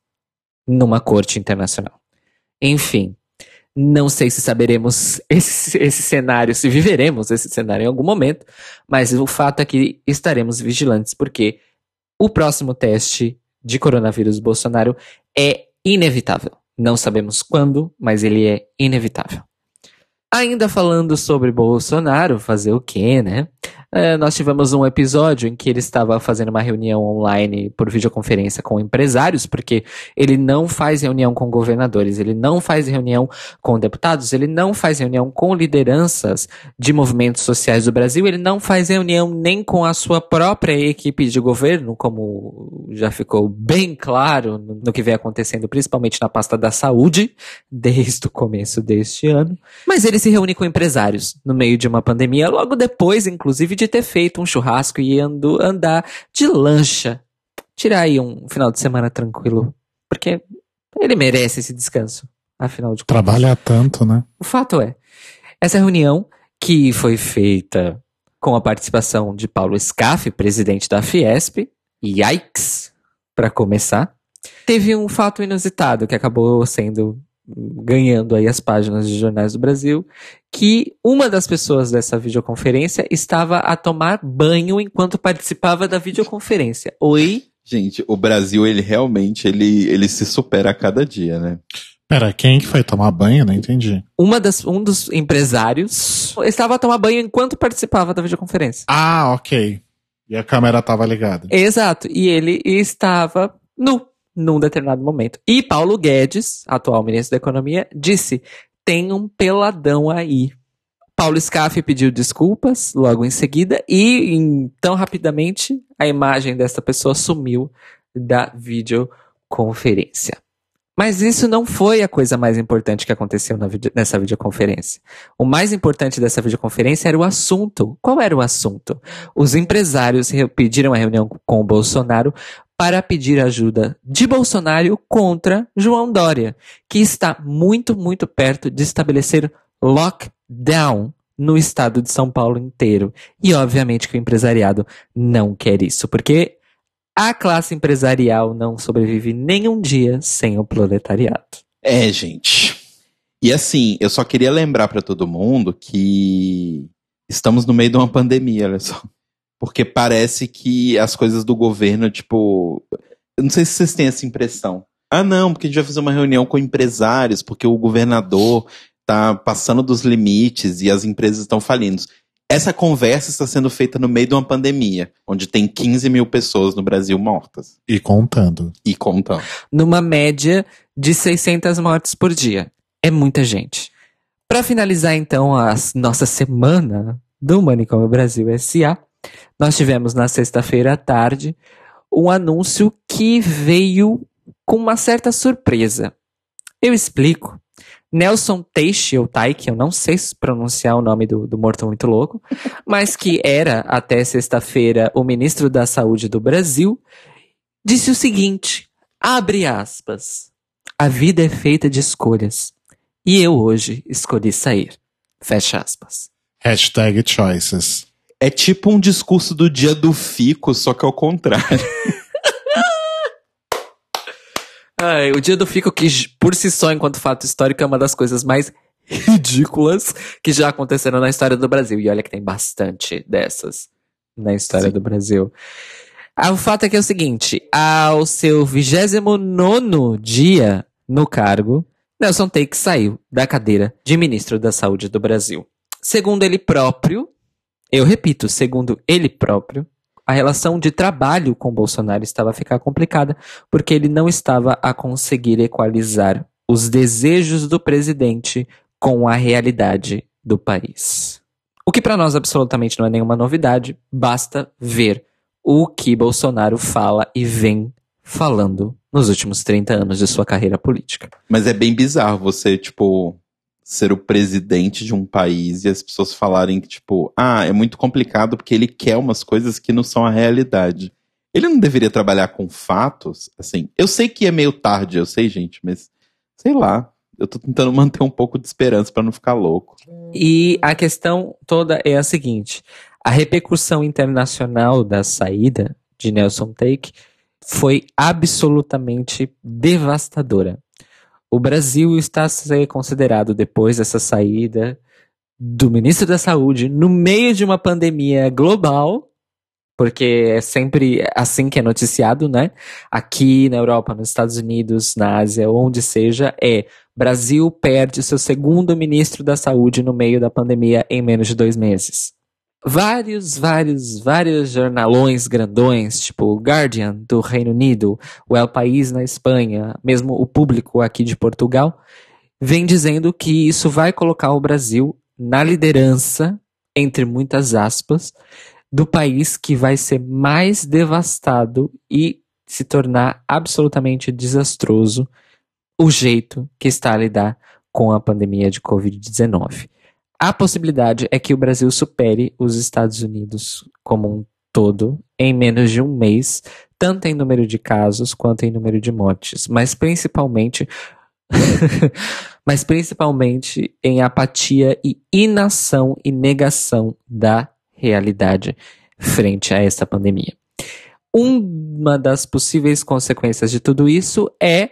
numa corte internacional. Enfim, não sei se saberemos esse, esse cenário, se viveremos esse cenário em algum momento, mas o fato é que estaremos vigilantes, porque o próximo teste de coronavírus Bolsonaro é inevitável. Não sabemos quando, mas ele é inevitável. Ainda falando sobre Bolsonaro, fazer o quê, né? É, nós tivemos um episódio em que ele estava fazendo uma reunião online por videoconferência com empresários, porque ele não faz reunião com governadores, ele não faz reunião com deputados, ele não faz reunião com lideranças de movimentos sociais do Brasil, ele não faz reunião nem com a sua própria equipe de governo, como já ficou bem claro no que vem acontecendo, principalmente na pasta da saúde, desde o começo deste ano. Mas ele se reúne com empresários no meio de uma pandemia, logo depois, inclusive, de ter feito um churrasco e ando, andar de lancha. Tirar aí um final de semana tranquilo. Porque ele merece esse descanso, afinal de contas. Trabalha tanto, né? O fato é, essa reunião que foi feita com a participação de Paulo Scaff, presidente da Fiesp, yikes, para começar, teve um fato inusitado que acabou sendo ganhando aí as páginas de jornais do Brasil, que uma das pessoas dessa videoconferência estava a tomar banho enquanto participava da videoconferência. Oi? Gente, o Brasil, ele realmente, ele, ele se supera a cada dia, né? Pera, quem que foi tomar banho? Não entendi. Uma das, um dos empresários estava a tomar banho enquanto participava da videoconferência. Ah, ok. E a câmera estava ligada. Exato. E ele estava nu num determinado momento. E Paulo Guedes, atual ministro da Economia, disse: tem um peladão aí. Paulo Scaff pediu desculpas logo em seguida e tão rapidamente a imagem dessa pessoa sumiu da videoconferência. Mas isso não foi a coisa mais importante que aconteceu video, nessa videoconferência. O mais importante dessa videoconferência era o assunto. Qual era o assunto? Os empresários pediram a reunião com o Bolsonaro para pedir ajuda de Bolsonaro contra João Dória, que está muito, muito perto de estabelecer lockdown no estado de São Paulo inteiro. E obviamente que o empresariado não quer isso, porque a classe empresarial não sobrevive nem um dia sem o proletariado. É, gente. E assim, eu só queria lembrar para todo mundo que estamos no meio de uma pandemia, olha só. Porque parece que as coisas do governo, tipo. Eu não sei se vocês têm essa impressão. Ah, não, porque a gente vai fazer uma reunião com empresários, porque o governador tá passando dos limites e as empresas estão falindo. Essa conversa está sendo feita no meio de uma pandemia, onde tem 15 mil pessoas no Brasil mortas. E contando. E contando. Numa média de 600 mortes por dia. É muita gente. Para finalizar, então, a nossa semana do Manicômio Brasil S.A., nós tivemos na sexta-feira à tarde um anúncio que veio com uma certa surpresa. Eu explico. Nelson Teixe, ou Taike, eu não sei pronunciar o nome do, do morto muito louco, mas que era até sexta-feira o ministro da Saúde do Brasil, disse o seguinte: abre aspas. A vida é feita de escolhas. E eu hoje escolhi sair. Fecha aspas. Hashtag choices. É tipo um discurso do dia do fico, só que ao contrário. Ai, o dia do fico, que por si só, enquanto fato histórico, é uma das coisas mais ridículas que já aconteceram na história do Brasil. E olha que tem bastante dessas na história Sim. do Brasil. Ah, o fato é que é o seguinte: ao seu 29 dia no cargo, Nelson Take saiu da cadeira de ministro da Saúde do Brasil. Segundo ele próprio, Eu repito, segundo ele próprio, a relação de trabalho com Bolsonaro estava a ficar complicada porque ele não estava a conseguir equalizar os desejos do presidente com a realidade do país. O que para nós absolutamente não é nenhuma novidade, basta ver o que Bolsonaro fala e vem falando nos últimos 30 anos de sua carreira política. Mas é bem bizarro você, tipo, ser o presidente de um país e as pessoas falarem que, tipo, ah, é muito complicado porque ele quer umas coisas que não são a realidade. Ele não deveria trabalhar com fatos? Assim, eu sei que é meio tarde, eu sei, gente, mas sei lá. Eu tô tentando manter um pouco de esperança para não ficar louco. E a questão toda é a seguinte: a repercussão internacional da saída de Nelson Take foi absolutamente devastadora. O Brasil está a ser considerado, depois dessa saída do ministro da Saúde, no meio de uma pandemia global, porque é sempre assim que é noticiado, né? Aqui na Europa, nos Estados Unidos, na Ásia, onde seja, é Brasil perde seu segundo ministro da Saúde no meio da pandemia em menos de dois meses vários, vários, vários jornalões grandões, tipo o Guardian do Reino Unido, o El País na Espanha, mesmo o público aqui de Portugal, vem dizendo que isso vai colocar o Brasil na liderança, entre muitas aspas, do país que vai ser mais devastado e se tornar absolutamente desastroso o jeito que está a lidar com a pandemia de Covid-19. A possibilidade é que o Brasil supere os Estados Unidos como um todo em menos de um mês, tanto em número de casos quanto em número de mortes, mas principalmente mas principalmente em apatia e inação e negação da realidade frente a esta pandemia. Uma das possíveis consequências de tudo isso é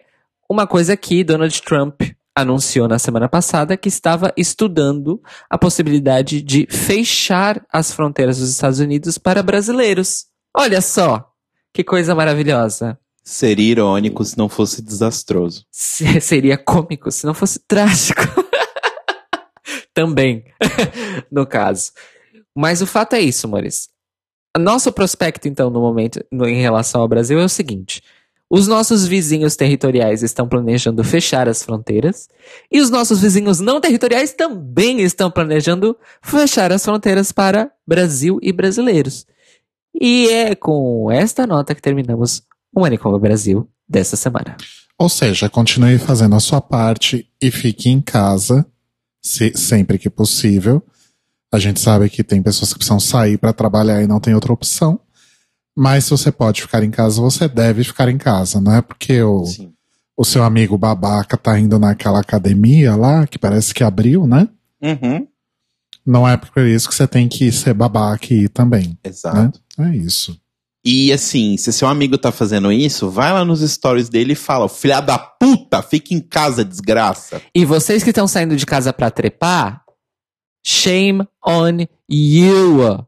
uma coisa que Donald Trump anunciou na semana passada que estava estudando a possibilidade de fechar as fronteiras dos Estados Unidos para brasileiros. Olha só, que coisa maravilhosa. Seria irônico se não fosse desastroso. Seria cômico se não fosse trágico. Também, no caso. Mas o fato é isso, Maurício. Nosso prospecto, então, no momento, em relação ao Brasil, é o seguinte: os nossos vizinhos territoriais estão planejando fechar as fronteiras e os nossos vizinhos não territoriais também estão planejando fechar as fronteiras para Brasil e brasileiros. E é com esta nota que terminamos o Manicômio Brasil dessa semana. Ou seja, continue fazendo a sua parte e fique em casa se, sempre que possível. A gente sabe que tem pessoas que precisam sair para trabalhar e não tem outra opção. Mas se você pode ficar em casa, você deve ficar em casa, não é porque o, o seu amigo babaca tá indo naquela academia lá, que parece que abriu, né? Uhum. Não é por isso que você tem que ser babaca e ir também. Exato. Né? É isso. E assim, se seu amigo tá fazendo isso, vai lá nos stories dele e fala: filha da puta, fica em casa, desgraça. E vocês que estão saindo de casa pra trepar, shame on you.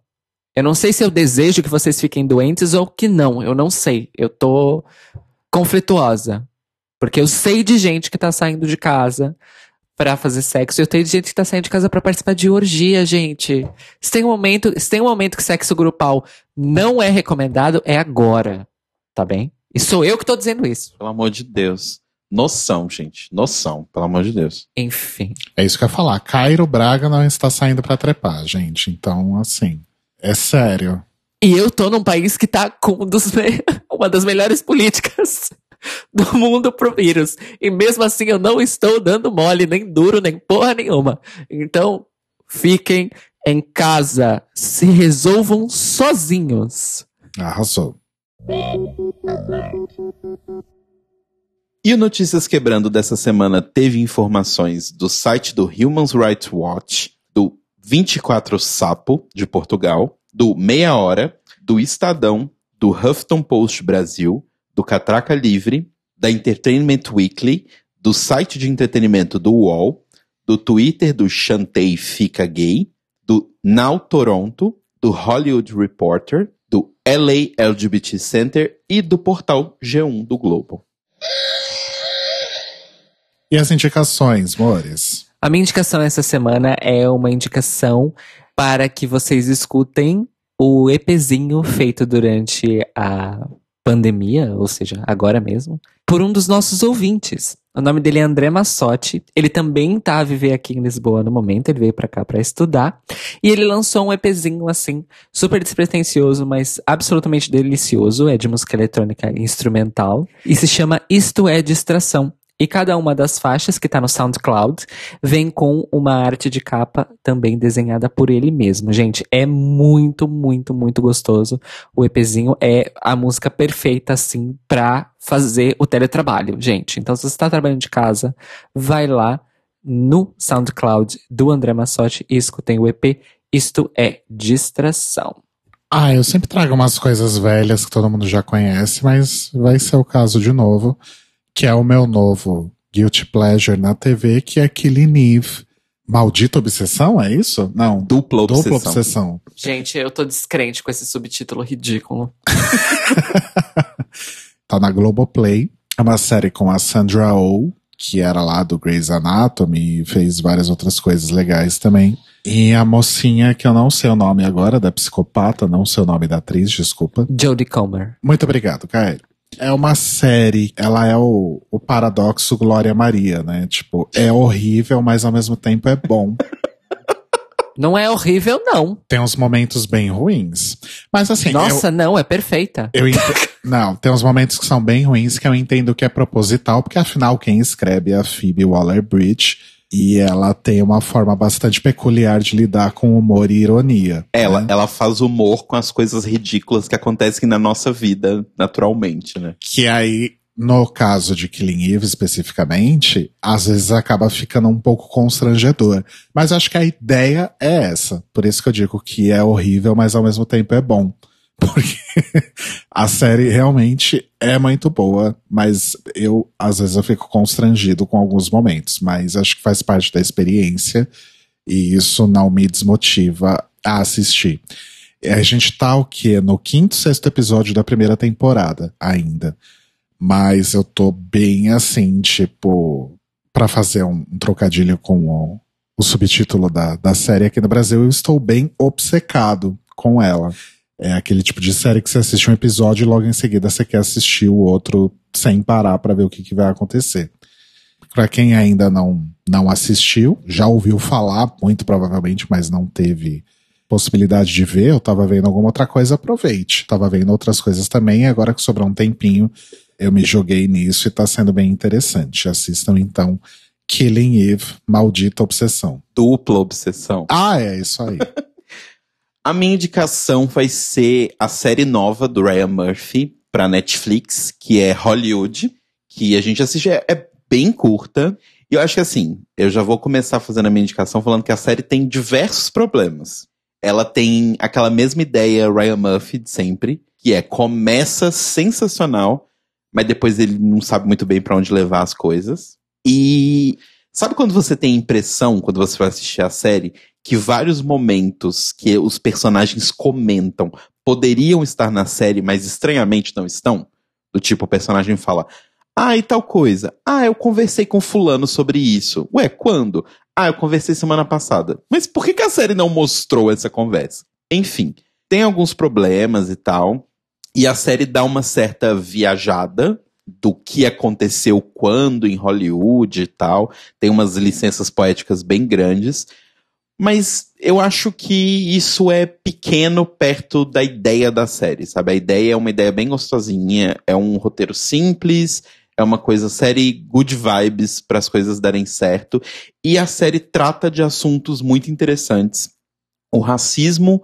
Eu não sei se eu desejo que vocês fiquem doentes ou que não. Eu não sei. Eu tô conflituosa. Porque eu sei de gente que tá saindo de casa para fazer sexo. Eu tenho gente que tá saindo de casa para participar de orgia, gente. Se tem um momento, se tem um momento que sexo grupal não é recomendado, é agora. Tá bem? E sou eu que tô dizendo isso. Pelo amor de Deus. Noção, gente. Noção, pelo amor de Deus. Enfim. É isso que eu ia falar. Cairo Braga não está saindo para trepar, gente. Então, assim. É sério. E eu tô num país que tá com um dos uma das melhores políticas do mundo pro vírus. E mesmo assim eu não estou dando mole, nem duro, nem porra nenhuma. Então, fiquem em casa. Se resolvam sozinhos. Arrasou. E o Notícias Quebrando dessa semana teve informações do site do Human Rights Watch, 24 Sapo, de Portugal, do Meia Hora, do Estadão, do Huffington Post Brasil, do Catraca Livre, da Entertainment Weekly, do site de entretenimento do UOL, do Twitter do Chantei Fica Gay, do Now Toronto, do Hollywood Reporter, do LA LGBT Center e do portal G1 do Globo. E as indicações, Mores? A minha indicação essa semana é uma indicação para que vocês escutem o EPzinho feito durante a pandemia, ou seja, agora mesmo, por um dos nossos ouvintes. O nome dele é André Massotti. Ele também tá a viver aqui em Lisboa no momento. Ele veio para cá para estudar. E ele lançou um EPzinho assim, super despretensioso, mas absolutamente delicioso. É de música eletrônica instrumental. E se chama Isto é Distração. E cada uma das faixas que está no SoundCloud vem com uma arte de capa também desenhada por ele mesmo. Gente, é muito, muito, muito gostoso. O EPzinho é a música perfeita, assim, pra fazer o teletrabalho, gente. Então, se você está trabalhando de casa, vai lá no SoundCloud do André Massotti e escutem o EP Isto é Distração. Ah, eu sempre trago umas coisas velhas que todo mundo já conhece, mas vai ser o caso de novo que é o meu novo Guilty Pleasure na TV, que é Killing Eve. Maldita Obsessão, é isso? Não. Dupla Obsessão. Dupla Obsessão. Gente, eu tô descrente com esse subtítulo ridículo. tá na Globoplay. É uma série com a Sandra Oh, que era lá do Grey's Anatomy e fez várias outras coisas legais também. E a mocinha, que eu não sei o nome agora, da psicopata, não sei o nome da atriz, desculpa. Jodie Comer. Muito obrigado, Kaeli. É uma série, ela é o, o paradoxo Glória Maria, né? Tipo, é horrível, mas ao mesmo tempo é bom. Não é horrível, não. Tem uns momentos bem ruins. Mas assim. Nossa, eu, não, é perfeita. Eu não, tem uns momentos que são bem ruins que eu entendo que é proposital, porque afinal quem escreve é a Phoebe Waller Bridge. E ela tem uma forma bastante peculiar de lidar com humor e ironia. Ela, né? ela faz humor com as coisas ridículas que acontecem na nossa vida, naturalmente, né? Que aí, no caso de Killing Eve especificamente, às vezes acaba ficando um pouco constrangedor. Mas acho que a ideia é essa. Por isso que eu digo que é horrível, mas ao mesmo tempo é bom. Porque a série realmente é muito boa, mas eu, às vezes, eu fico constrangido com alguns momentos. Mas acho que faz parte da experiência e isso não me desmotiva a assistir. A gente tá o quê? No quinto, sexto episódio da primeira temporada ainda. Mas eu tô bem assim, tipo, para fazer um, um, trocadilho com o, o subtítulo da, da série aqui no Brasil, eu estou bem obcecado com ela. É aquele tipo de série que você assiste um episódio e logo em seguida você quer assistir o outro sem parar para ver o que, que vai acontecer. Para quem ainda não, não assistiu, já ouviu falar, muito provavelmente, mas não teve possibilidade de ver, eu tava vendo alguma outra coisa, aproveite. Tava vendo outras coisas também, e agora que sobrou um tempinho, eu me joguei nisso e tá sendo bem interessante. Assistam então Killing Eve, Maldita Obsessão. Dupla Obsessão. Ah, é isso aí. A minha indicação vai ser a série nova do Ryan Murphy para Netflix, que é Hollywood, que a gente assiste, é, é bem curta. E eu acho que assim, eu já vou começar fazendo a minha indicação falando que a série tem diversos problemas. Ela tem aquela mesma ideia Ryan Murphy de sempre, que é começa sensacional, mas depois ele não sabe muito bem para onde levar as coisas. E sabe quando você tem impressão, quando você vai assistir a série, que vários momentos que os personagens comentam poderiam estar na série, mas estranhamente não estão. Do tipo, o personagem fala: Ah, e tal coisa. Ah, eu conversei com Fulano sobre isso. Ué, quando? Ah, eu conversei semana passada. Mas por que, que a série não mostrou essa conversa? Enfim, tem alguns problemas e tal. E a série dá uma certa viajada do que aconteceu quando em Hollywood e tal. Tem umas licenças poéticas bem grandes. Mas eu acho que isso é pequeno perto da ideia da série, sabe? A ideia é uma ideia bem gostosinha, é um roteiro simples, é uma coisa série good vibes para as coisas darem certo, e a série trata de assuntos muito interessantes. O racismo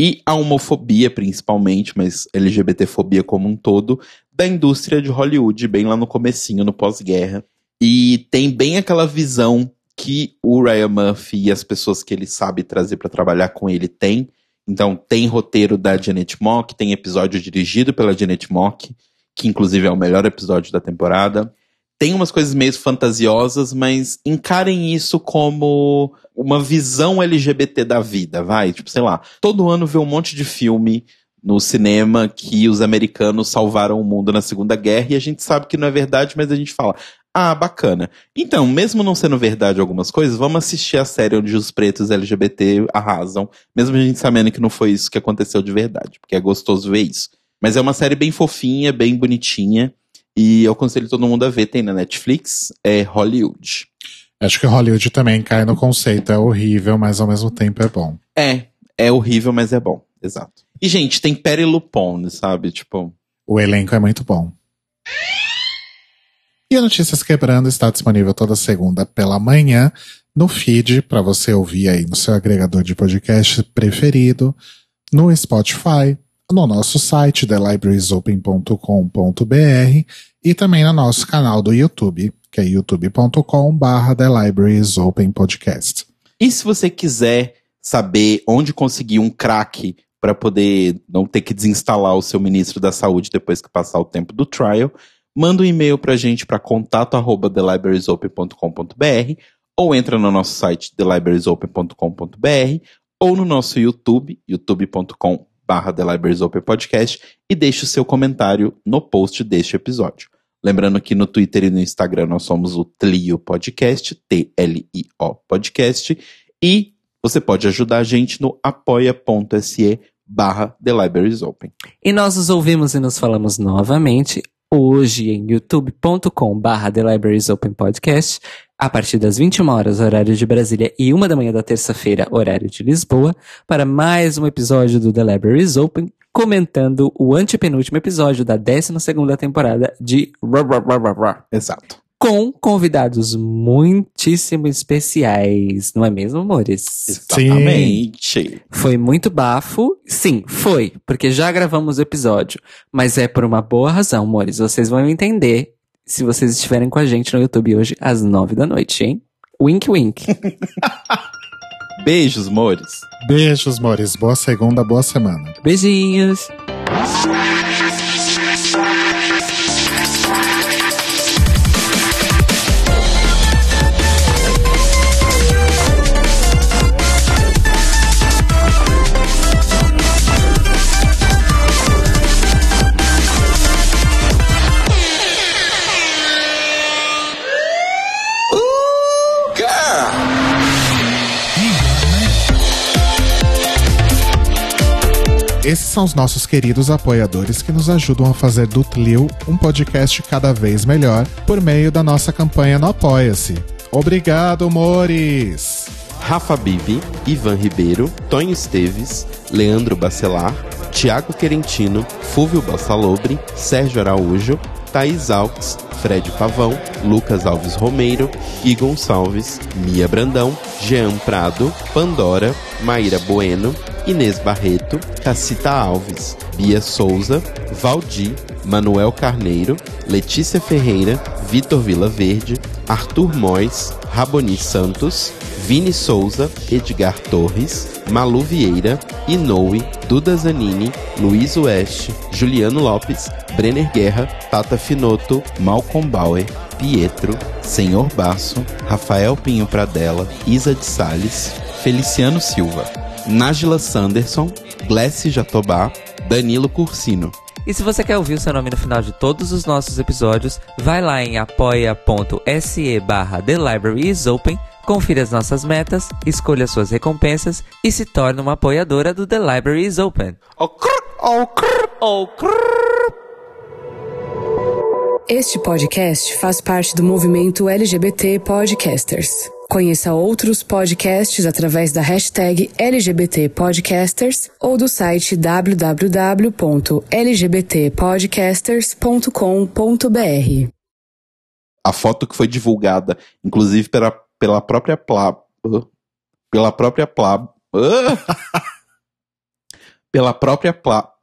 e a homofobia, principalmente, mas LGBTfobia como um todo, da indústria de Hollywood, bem lá no comecinho, no pós-guerra. E tem bem aquela visão que o Ryan Murphy e as pessoas que ele sabe trazer para trabalhar com ele têm. Então, tem roteiro da Janet Mock, tem episódio dirigido pela Janet Mock, que inclusive é o melhor episódio da temporada. Tem umas coisas meio fantasiosas, mas encarem isso como uma visão LGBT da vida, vai? Tipo, sei lá, todo ano vê um monte de filme no cinema que os americanos salvaram o mundo na Segunda Guerra e a gente sabe que não é verdade, mas a gente fala, ah, bacana. Então, mesmo não sendo verdade algumas coisas, vamos assistir a série onde os pretos LGBT arrasam, mesmo a gente sabendo que não foi isso que aconteceu de verdade, porque é gostoso ver isso. Mas é uma série bem fofinha, bem bonitinha, e eu aconselho todo mundo a ver, tem na Netflix, é Hollywood. Acho que Hollywood também cai no conceito, é horrível, mas ao mesmo tempo é bom. É, é horrível, mas é bom, exato. E, gente, tem Perry Lupone, sabe? Tipo. O elenco é muito bom. E a Notícias Quebrando está disponível toda segunda pela manhã no feed para você ouvir aí no seu agregador de podcast preferido, no Spotify, no nosso site thelibrariesopen.com.br e também no nosso canal do YouTube, que é youtube.com/barra Podcast. E se você quiser saber onde conseguir um crack para poder não ter que desinstalar o seu ministro da saúde depois que passar o tempo do trial, manda um e-mail para a gente para contato@thelibrariesopen.com.br ou entra no nosso site thelibrariesopen.com.br ou no nosso YouTube, youtube.com Podcast e deixe o seu comentário no post deste episódio. Lembrando que no Twitter e no Instagram nós somos o Tlio Podcast, T-L-I-O Podcast, e você pode ajudar a gente no apoia.se barra The Libraries Open. E nós nos ouvimos e nos falamos novamente hoje em youtube.com barra The Libraries Open Podcast, a partir das 21 horas, horário de Brasília, e uma da manhã da terça-feira, horário de Lisboa, para mais um episódio do The Libraries Open, comentando o antepenúltimo episódio da 12 segunda temporada de Exato com convidados muitíssimo especiais, não é mesmo, amores? Exatamente. Foi muito bafo. Sim, foi, porque já gravamos o episódio. Mas é por uma boa razão, amores. Vocês vão entender se vocês estiverem com a gente no YouTube hoje às nove da noite, hein? Wink, wink. Beijos, amores. Beijos, amores. Boa segunda, boa semana. Beijinhos. Esses são os nossos queridos apoiadores que nos ajudam a fazer do Tlio um podcast cada vez melhor por meio da nossa campanha no Apoia-se. Obrigado, Mores! Rafa Bibi, Ivan Ribeiro, Tonho Esteves, Leandro Bacelar, Tiago Querentino, Fúvio Bassalobre, Sérgio Araújo, Thaís Alves, Fred Pavão, Lucas Alves Romeiro, Gui Gonçalves, Mia Brandão, Jean Prado, Pandora, Maíra Bueno, Inês Barreto, Cacita Alves, Bia Souza, Valdir, Manuel Carneiro, Letícia Ferreira, Vitor Vila Verde, Arthur Mois, Raboni Santos, Vini Souza, Edgar Torres, Malu Vieira, Inoue, Duda Zanini, Luiz Oeste, Juliano Lopes, Brenner Guerra, Tata Finoto, Malcolm Bauer, Pietro, Senhor Basso, Rafael Pinho Pradella, Isa de Sales, Feliciano Silva, Nájila Sanderson, Glessi Jatobá, Danilo Cursino. E se você quer ouvir o seu nome no final de todos os nossos episódios, vai lá em apoia.se barra The Library is Open, confira as nossas metas, escolha suas recompensas e se torne uma apoiadora do The Library is Open. Oh, crrr, oh, crrr, oh, crrr. Este podcast faz parte do movimento LGBT Podcasters. Conheça outros podcasts através da hashtag LGBT Podcasters ou do site www.lgbtpodcasters.com.br. A foto que foi divulgada, inclusive pela, pela própria Pla... Pela própria Pla... pela própria Pla...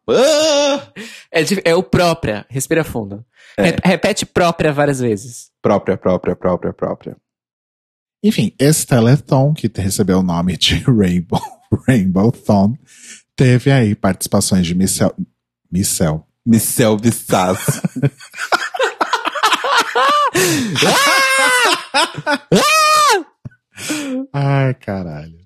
É, é o própria, respira fundo. É. Re- repete própria várias vezes. Própria, própria, própria, própria. Enfim, esse Telethon, que recebeu o nome de Rainbow, Rainbow Thon, teve aí participações de Michel. Michel. Michel Bissas. Ai, caralho.